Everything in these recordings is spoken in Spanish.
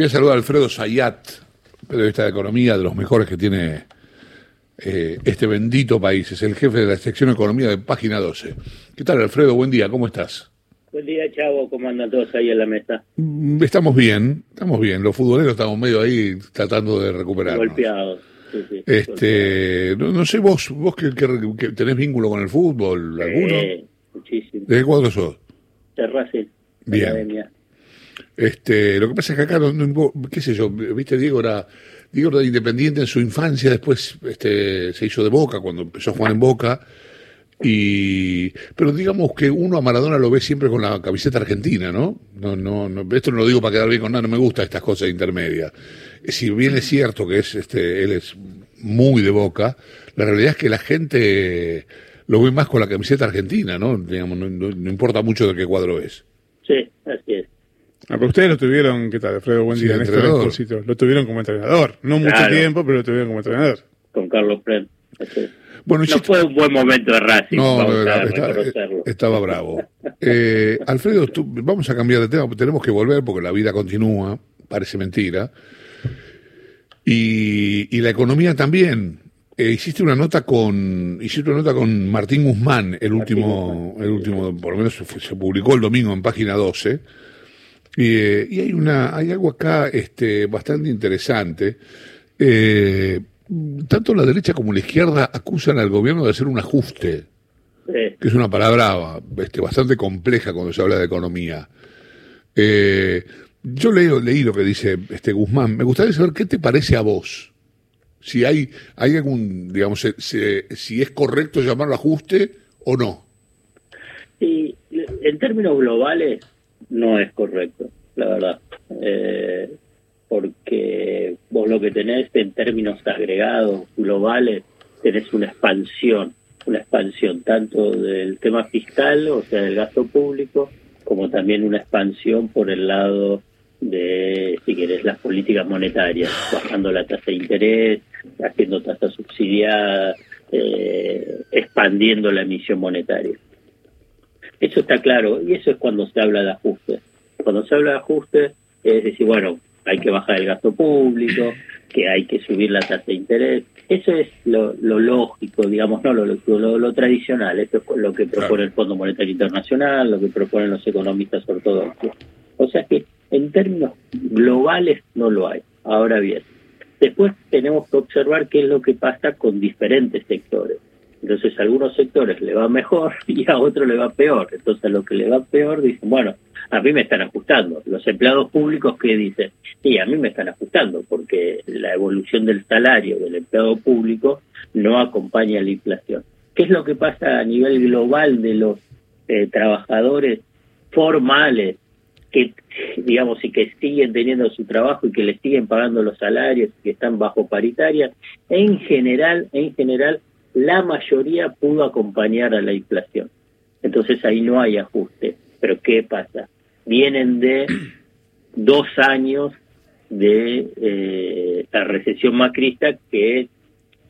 Voy a saludar a Alfredo Sayat, periodista de economía, de los mejores que tiene eh, este bendito país. Es el jefe de la sección economía de Página 12. ¿Qué tal, Alfredo? Buen día, ¿cómo estás? Buen día, Chavo. ¿Cómo andan todos ahí en la mesa? Mm, Estamos bien, estamos bien. Los futboleros estamos medio ahí tratando de recuperarnos. Golpeados. Sí, sí, Este, no, no sé, vos, vos que, que- que tenés vínculo con el fútbol, ¿alguno? Eh, muchísimo. ¿De qué cuadro sos? De Racing. Bien. Academia. Este, lo que pasa es que acá, no, qué sé yo, viste, Diego era, Diego era independiente en su infancia, después este, se hizo de Boca cuando empezó a jugar en Boca, y, pero digamos que uno a Maradona lo ve siempre con la camiseta argentina, ¿no? No, no, no esto no lo digo para quedar bien con nada, no me gusta estas cosas intermedias. Si bien es cierto que es, este, él es muy de Boca, la realidad es que la gente lo ve más con la camiseta argentina, ¿no? Digamos, no- no importa mucho de qué cuadro es. Sí, así es. Ah, pero ustedes lo tuvieron, ¿qué tal, Alfredo? Buen Sí, día, Néstor entrenador. Espósito. Lo tuvieron como entrenador. No mucho Claro. tiempo, pero lo tuvieron como entrenador. Con Carlos Pren. Bueno, No fue un buen momento de Racing. No, era- está- estaba bravo. Eh, Alfredo, tú- vamos a cambiar de tema, tenemos que volver porque la vida continúa, parece mentira. Y, y la economía también. Eh, hiciste una nota con hiciste una nota con Martín Guzmán, el último, Guzmán, el último, por lo menos se, se publicó el domingo en página 12. Y, eh, y hay una, hay algo acá este, bastante interesante. Eh, tanto la derecha como la izquierda acusan al gobierno de hacer un ajuste Sí. que es una palabra este, bastante compleja cuando se habla de economía. Eh, yo leo, leí lo que dice este Guzmán. Me gustaría saber qué te parece a vos. Si hay, hay algún, digamos, se- se- si es correcto llamarlo ajuste o no. Y en términos globales no es correcto, la verdad. Eh, porque vos lo que tenés en términos agregados globales, tenés una expansión, una expansión tanto del tema fiscal, o sea, del gasto público, como también una expansión por el lado de, si querés, las políticas monetarias, bajando la tasa de interés, haciendo tasas subsidiadas, eh, expandiendo la emisión monetaria. Eso está claro, y eso es cuando se habla de ajuste. Cuando se habla de ajuste, es decir, bueno, hay que bajar el gasto público, que hay que subir la tasa de interés. Eso es lo, lo lógico, digamos, no lo, lo, lo tradicional. Esto es lo que propone el Fondo Monetario Internacional, lo que proponen los economistas ortodoxos. O sea que en términos globales no lo hay. Ahora bien, después tenemos que observar qué es lo que pasa con diferentes sectores. Entonces a algunos sectores le va mejor y a otros le va peor. Entonces a lo que le va peor dicen, bueno, a mí me están ajustando. Los empleados públicos que dicen, sí, a mí me están ajustando porque la evolución del salario del empleado público no acompaña la inflación. ¿Qué es lo que pasa a nivel global de los eh, trabajadores formales que, digamos, y que siguen teniendo su trabajo y que les siguen pagando los salarios y que están bajo paritaria? En general, en general, la mayoría pudo acompañar a la inflación. Entonces ahí no hay ajuste. Pero ¿qué pasa? Vienen de dos años de eh, la recesión macrista que,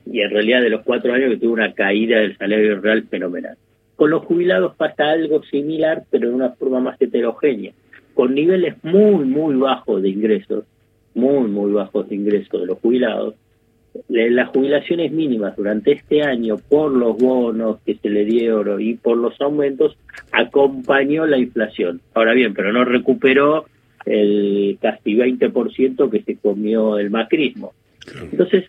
y en realidad de los cuatro años que tuvo una caída del salario real fenomenal. Con los jubilados pasa algo similar, pero de una forma más heterogénea, con niveles muy, muy bajos de ingresos, muy, muy bajos de ingresos de los jubilados, las jubilaciones mínimas durante este año por los bonos que se le dieron y por los aumentos acompañó la inflación. Ahora bien, pero no recuperó el casi 20% que se comió el macrismo. Entonces,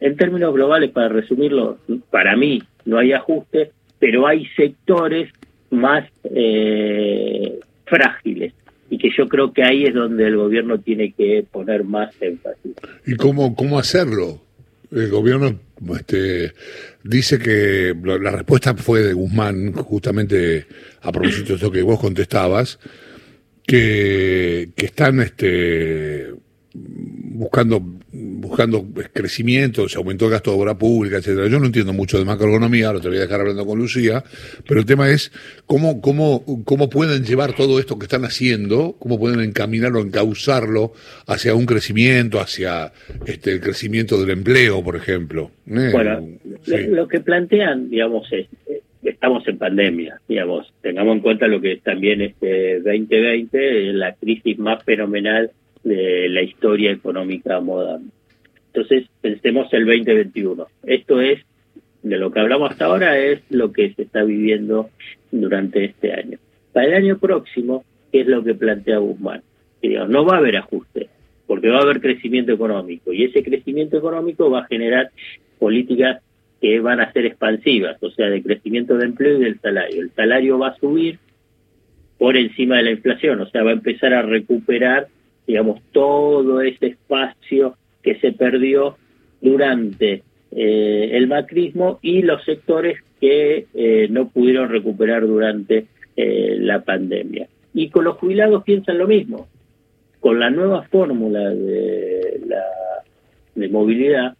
en términos globales, para resumirlo, para mí no hay ajuste, pero hay sectores más eh, frágiles y que yo creo que ahí es donde el gobierno tiene que poner más énfasis. ¿Y cómo, cómo hacerlo? El gobierno este, dice que la respuesta fue de Guzmán, justamente a propósito de esto que vos contestabas, que, que están este, buscando buscando crecimiento, se aumentó el gasto de obra pública, etcétera. Yo no entiendo mucho de macroeconomía, ahora te voy a dejar hablando con Lucía, pero el tema es cómo, cómo, cómo pueden llevar todo esto que están haciendo, cómo pueden encaminarlo, encauzarlo hacia un crecimiento, hacia este, el crecimiento del empleo, por ejemplo. Eh, Bueno, sí. lo, que plantean, digamos, es, eh, estamos en pandemia, digamos, tengamos en cuenta lo que es también este 2020, eh, la crisis más fenomenal de la historia económica moderna. Entonces, pensemos el 2021. Esto es, de lo que hablamos hasta ahora, es lo que se está viviendo durante este año. Para el año próximo, ¿qué es lo que plantea Guzmán? Que, no va a haber ajuste, porque va a haber crecimiento económico, y ese crecimiento económico va a generar políticas que van a ser expansivas, o sea, de crecimiento de empleo y del salario. El salario va a subir por encima de la inflación, o sea, va a empezar a recuperar, digamos, todo ese espacio que se perdió durante eh, el macrismo y los sectores que eh, no pudieron recuperar durante eh, la pandemia. Y con los jubilados piensan lo mismo. Con la nueva fórmula de, la, de movilidad,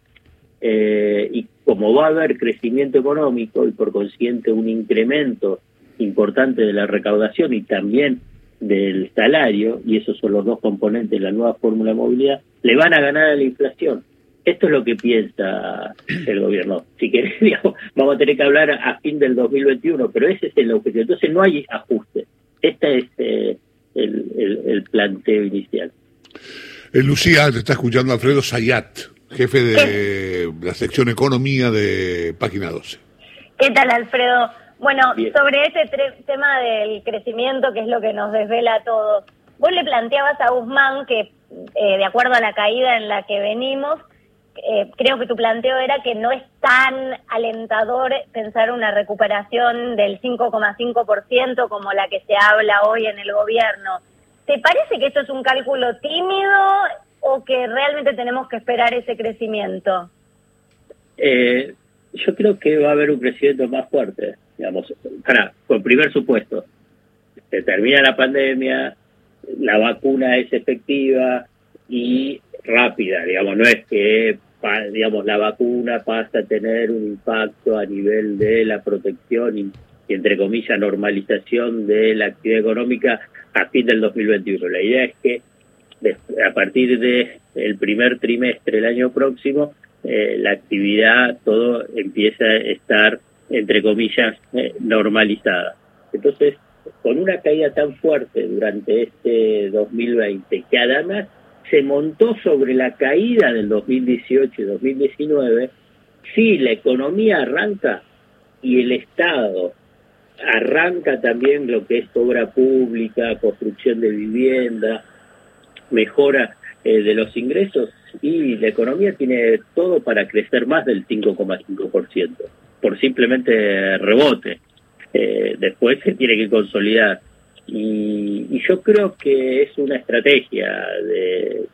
y como va a haber crecimiento económico y por consiguiente un incremento importante de la recaudación y también del salario, y esos son los dos componentes de la nueva fórmula de movilidad, le van a ganar a la inflación. Esto es lo que piensa el gobierno. Si querés, vamos a tener que hablar a fin del 2021, pero ese es el objetivo. Entonces no hay ajuste. Este es eh, el, planteo inicial. Eh, Lucía, te está escuchando Alfredo Sayat, jefe de la sección Economía de Página 12. ¿Qué tal, Alfredo? Bueno, sobre ese tema del crecimiento, que es lo que nos desvela a todos, vos le planteabas a Guzmán que, eh, de acuerdo a la caída en la que venimos, eh, creo que tu planteo era que no es tan alentador pensar una recuperación del 5,5% como la que se habla hoy en el gobierno. ¿Te parece que esto es un cálculo tímido o que realmente tenemos que esperar ese crecimiento? Eh, yo creo que va a haber un crecimiento más fuerte digamos, para, por primer supuesto, se termina la pandemia, la vacuna es efectiva y rápida, digamos, no es que digamos la vacuna pasa a tener un impacto a nivel de la protección y, entre comillas normalización de la actividad económica a fin del 2021. La idea es que a partir de el primer trimestre del año próximo eh, la actividad todo empieza a estar entre comillas, eh, normalizada. Entonces, con una caída tan fuerte durante este 2020, que además se montó sobre la caída del 2018 y 2019, si la economía arranca y el Estado arranca también lo que es obra pública, construcción de vivienda, mejora eh, de los ingresos, y la economía tiene todo para crecer más del 5,5% por simplemente rebote. Eh, después se tiene que consolidar. Y, yo creo que es una estrategia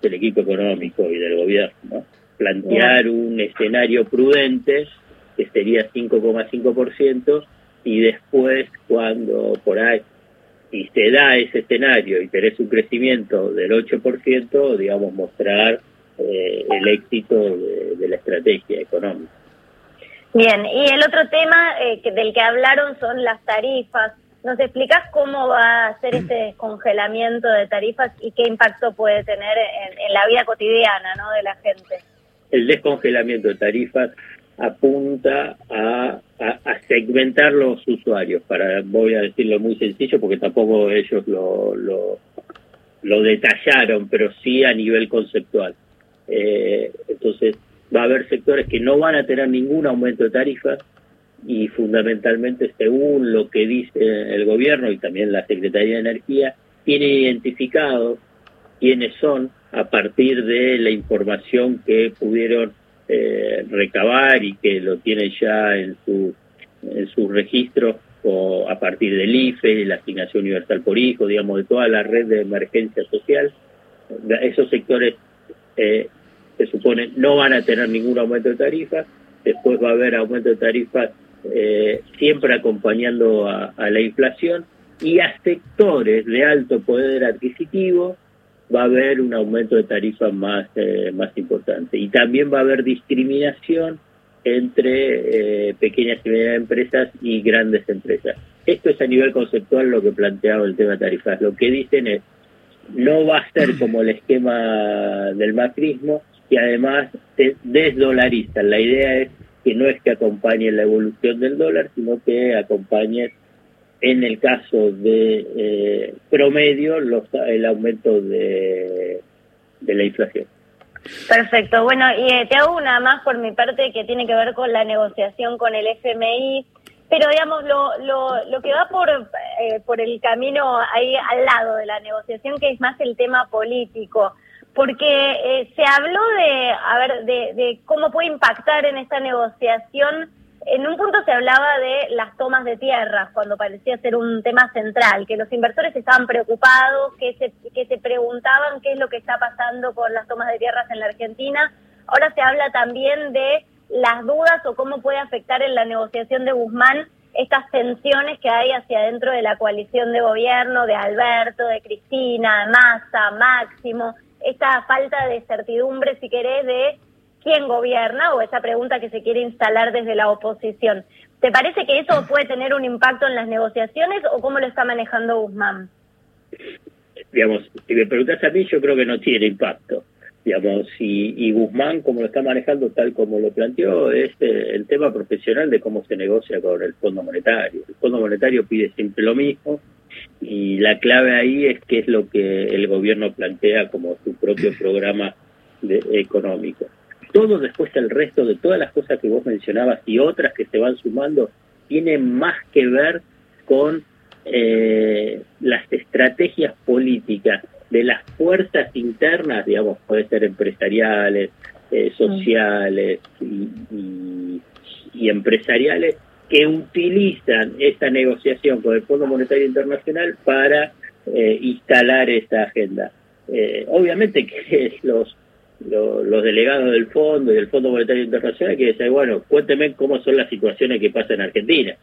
del equipo económico y del gobierno, plantear un escenario prudente, que sería 5,5%, y después cuando por ahí, si se da ese escenario y tenés un crecimiento del 8%, digamos, mostrar eh, el éxito de la estrategia económica. Bien, y el otro tema eh, del que hablaron son las tarifas. ¿Nos explicas cómo va a ser este descongelamiento de tarifas y qué impacto puede tener en, la vida cotidiana ¿no? de la gente? El descongelamiento de tarifas apunta a, a, segmentar los usuarios, para voy a decirlo muy sencillo porque tampoco ellos lo, lo, lo detallaron, pero sí a nivel conceptual. Eh, entonces, va a haber sectores que no van a tener ningún aumento de tarifas y fundamentalmente según lo que dice el gobierno y también la Secretaría de Energía, tiene identificado quiénes son a partir de la información que pudieron eh, recabar y que lo tienen ya en su en su registro o a partir del IFE, la asignación universal por hijo, digamos, de toda la red de emergencia social. Esos sectores eh, se supone no van a tener ningún aumento de tarifas, después va a haber aumento de tarifas eh, siempre acompañando a, la inflación y a sectores de alto poder adquisitivo va a haber un aumento de tarifas más, eh, más importante. Y también va a haber discriminación entre eh, pequeñas y medianas empresas y grandes empresas. Esto es a nivel conceptual lo que planteaba el tema de tarifas. Lo que dicen es, no va a ser como el esquema del macrismo, y además desdolarizan. La idea es que no es que acompañe la evolución del dólar, sino que acompañe, en el caso de eh, promedio, los, el aumento de, de la inflación. Perfecto. Bueno, y eh, te hago una más por mi parte que tiene que ver con la negociación con el FMI. Pero digamos, lo, lo, lo que va por, eh, por el camino ahí al lado de la negociación, que es más el tema político, porque eh, se habló de, a ver, de, de cómo puede impactar en esta negociación en un punto se hablaba de las tomas de tierras, cuando parecía ser un tema central, que los inversores estaban preocupados, que se, que se preguntaban qué es lo que está pasando con las tomas de tierras en la Argentina. Ahora se habla también de las dudas o cómo puede afectar en la negociación de Guzmán estas tensiones que hay hacia adentro de la coalición de gobierno, de Alberto, de Cristina, de Massa, Máximo, esta falta de certidumbre, si querés, de quién gobierna o esa pregunta que se quiere instalar desde la oposición. ¿Te parece que eso puede tener un impacto en las negociaciones o cómo lo está manejando Guzmán? Digamos, si me preguntas a mí, yo creo que no tiene impacto. Digamos, y, y Guzmán, como lo está manejando tal como lo planteó, es eh, el tema profesional de cómo se negocia con el Fondo Monetario. El Fondo Monetario pide siempre lo mismo y la clave ahí es qué es lo que el gobierno plantea como su propio programa de, económico. Todo después el resto de todas las cosas que vos mencionabas y otras que se van sumando, tiene más que ver con eh, las estrategias políticas de las fuerzas internas, digamos, puede ser empresariales, eh, sociales y, y, empresariales, que utilizan esta negociación con el Fondo Monetario Internacional para eh, instalar esta agenda. Eh, obviamente que los los delegados del fondo y del Fondo Monetario Internacional que dicen, bueno, cuénteme cómo son las situaciones que pasan en Argentina.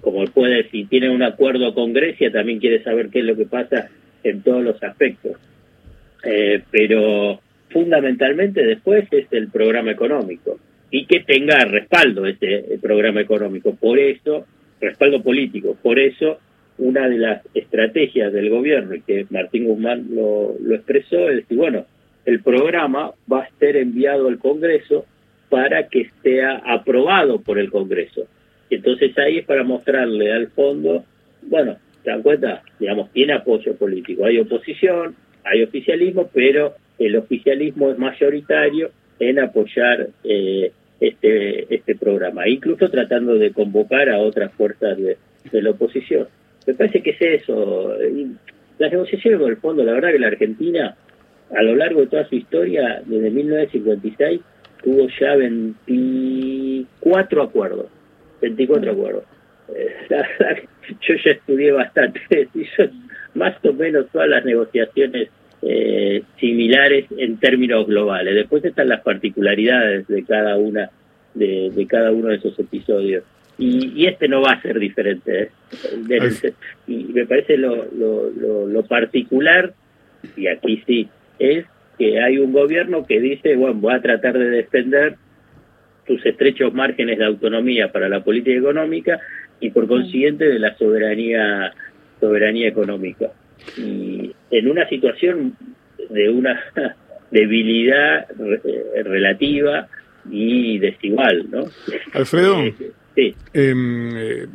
Como puede, si tiene un acuerdo con Grecia, también quiere saber qué es lo que pasa en todos los aspectos. Eh, pero fundamentalmente después es el programa económico y que tenga respaldo ese programa económico. Por eso, respaldo político. Por eso, una de las estrategias del gobierno, y que Martín Guzmán lo, expresó, es decir, bueno, el programa va a ser enviado al Congreso para que sea aprobado por el Congreso. Entonces ahí es para mostrarle al fondo, bueno, ¿te dan cuenta? Digamos, tiene apoyo político. Hay oposición, hay oficialismo, pero el oficialismo es mayoritario en apoyar eh, este, este programa, incluso tratando de convocar a otras fuerzas de, de la oposición. Me parece que es eso. Las negociaciones con el fondo, la verdad que la Argentina a lo largo de toda su historia, desde 1956, tuvo ya 24 acuerdos. 24 acuerdos. Eh, yo ya estudié bastante, y más o menos todas las negociaciones eh, similares en términos globales. Después están las particularidades de cada una de, de cada uno de esos episodios. Y, y, este no va a ser diferente. ¿eh? y me parece lo, lo, lo, lo particular, y aquí sí, es que hay un gobierno que dice, bueno, voy a tratar de defender sus estrechos márgenes de autonomía para la política económica y por consiguiente de la soberanía soberanía económica. Y en una situación de una debilidad relativa y desigual, ¿no? Alfredo, Em, eh,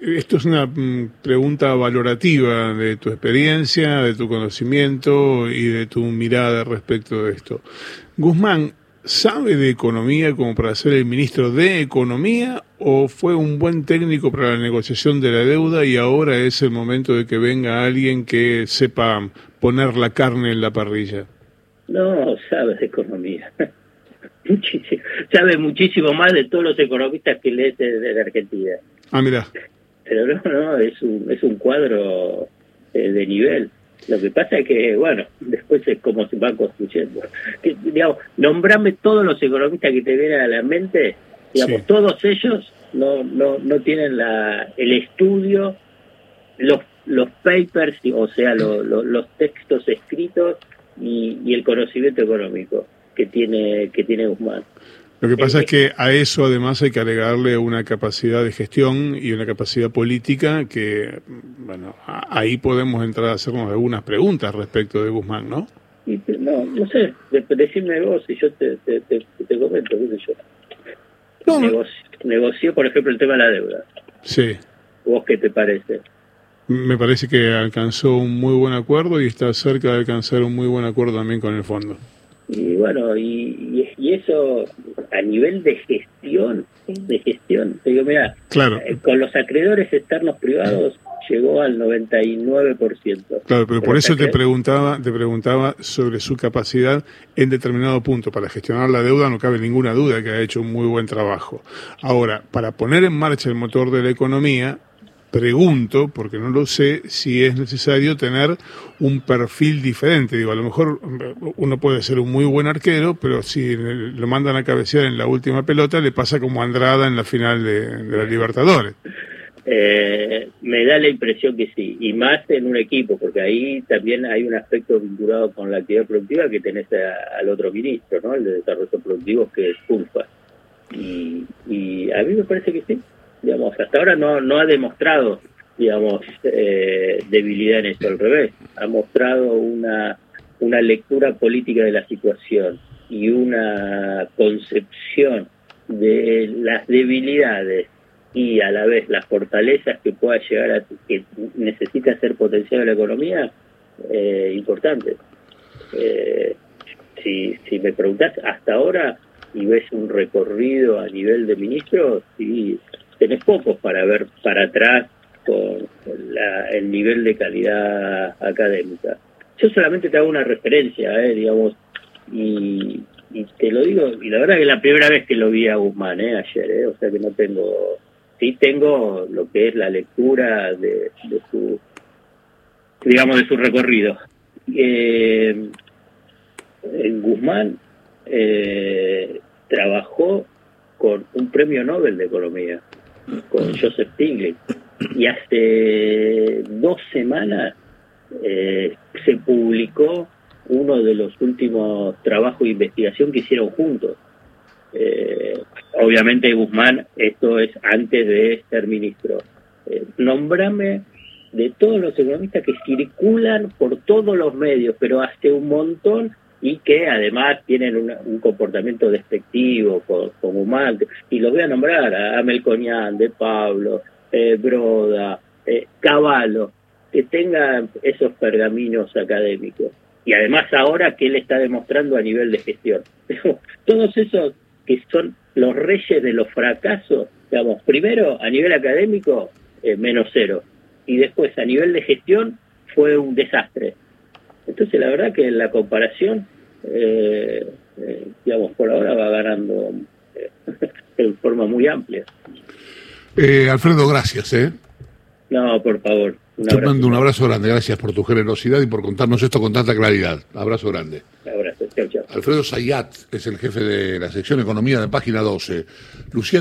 esto es una mm, pregunta valorativa de tu experiencia, de tu conocimiento y de tu mirada respecto de esto. Guzmán, ¿sabe de economía como para ser el ministro de Economía o fue un buen técnico para la negociación de la deuda y ahora es el momento de que venga alguien que sepa poner la carne en la parrilla? No, sabe de economía. muchísimo, sabe muchísimo más de todos los economistas que lee de, la Argentina. Ah, mira. Pero no, no, es un, es un cuadro eh, de nivel. Lo que pasa es que, bueno, después es como se van construyendo. Que, digamos, nombrame todos los economistas que te vienen a la mente, digamos, todos ellos no, no, no tienen la, el estudio, los, los papers, o sea, los textos escritos y, y el conocimiento económico que tiene, que tiene Guzmán. Lo que pasa es que a eso además hay que agregarle una capacidad de gestión y una capacidad política que, bueno, ahí podemos entrar a hacernos algunas preguntas respecto de Guzmán, ¿no? no, no sé, decirme vos y yo te, te, te, comento, qué sé yo. No, negoció, por ejemplo, el tema de la deuda. Sí. ¿Vos qué te parece? Me parece que alcanzó un muy buen acuerdo y está cerca de alcanzar un muy buen acuerdo también con el fondo. Y bueno, y, y, eso a nivel de gestión, de gestión, te digo, mira, claro. Eh, con los acreedores externos privados llegó al 99%. Claro, pero por eso te preguntaba, te preguntaba sobre su capacidad en determinado punto. Para gestionar la deuda no cabe ninguna duda que ha hecho un muy buen trabajo. Ahora, para poner en marcha el motor de la economía, pregunto, porque no lo sé, si es necesario tener un perfil diferente. Digo, a lo mejor uno puede ser un muy buen arquero, pero si lo mandan a cabecear en la última pelota, le pasa como Andrada en la final de, de la Libertadores. Eh, me da la impresión que sí, y más en un equipo, porque ahí también hay un aspecto vinculado con la actividad productiva que tenés al otro ministro, ¿no? El de Desarrollo Productivo, que es Pulpa. Y, y a mí me parece que sí, digamos, hasta ahora no, no ha demostrado, digamos, eh, debilidad en esto, al revés, ha mostrado una, una lectura política de la situación y una concepción de las debilidades y a la vez las fortalezas que pueda llegar a que necesita ser potenciada la economía eh, importantes. Eh, si, si me preguntas hasta ahora y ves un recorrido a nivel de ministros, sí, tenés pocos para ver para atrás con el nivel de calidad académica. Yo solamente te hago una referencia, eh, digamos, y, y te lo digo, y la verdad que es la primera vez que lo vi a Guzmán, eh, ayer, eh, o sea que no tengo sí tengo lo que es la lectura de, su, digamos, de su recorrido. Eh, en Guzmán eh, trabajó con un premio Nobel de Economía, con Joseph Stiglitz, y hace dos semanas eh, se publicó uno de los últimos trabajos de investigación que hicieron juntos. Eh, obviamente Guzmán, esto es antes de ser ministro. Eh, nombrame de todos los economistas que circulan por todos los medios, pero hace un montón y que además tienen un comportamiento despectivo con, Guzmán, y los voy a nombrar a Amel Coñán, De Pablo, eh, Broda, eh, que tengan esos pergaminos académicos. Y además ahora que él está demostrando a nivel de gestión. Todos esos que son los reyes de los fracasos, digamos, primero a nivel académico, eh, menos cero, y después a nivel de gestión fue un desastre. Entonces la verdad que la comparación, eh, eh, digamos, por ahora va ganando de forma muy amplia. Alfredo, gracias. ¿eh? No, por favor. Te mando un abrazo grande, gracias por tu generosidad y por contarnos esto con tanta claridad. Abrazo grande. Abrazo, chao, chao. Alfredo Sayat es el jefe de la sección Economía de Página 12. Lucía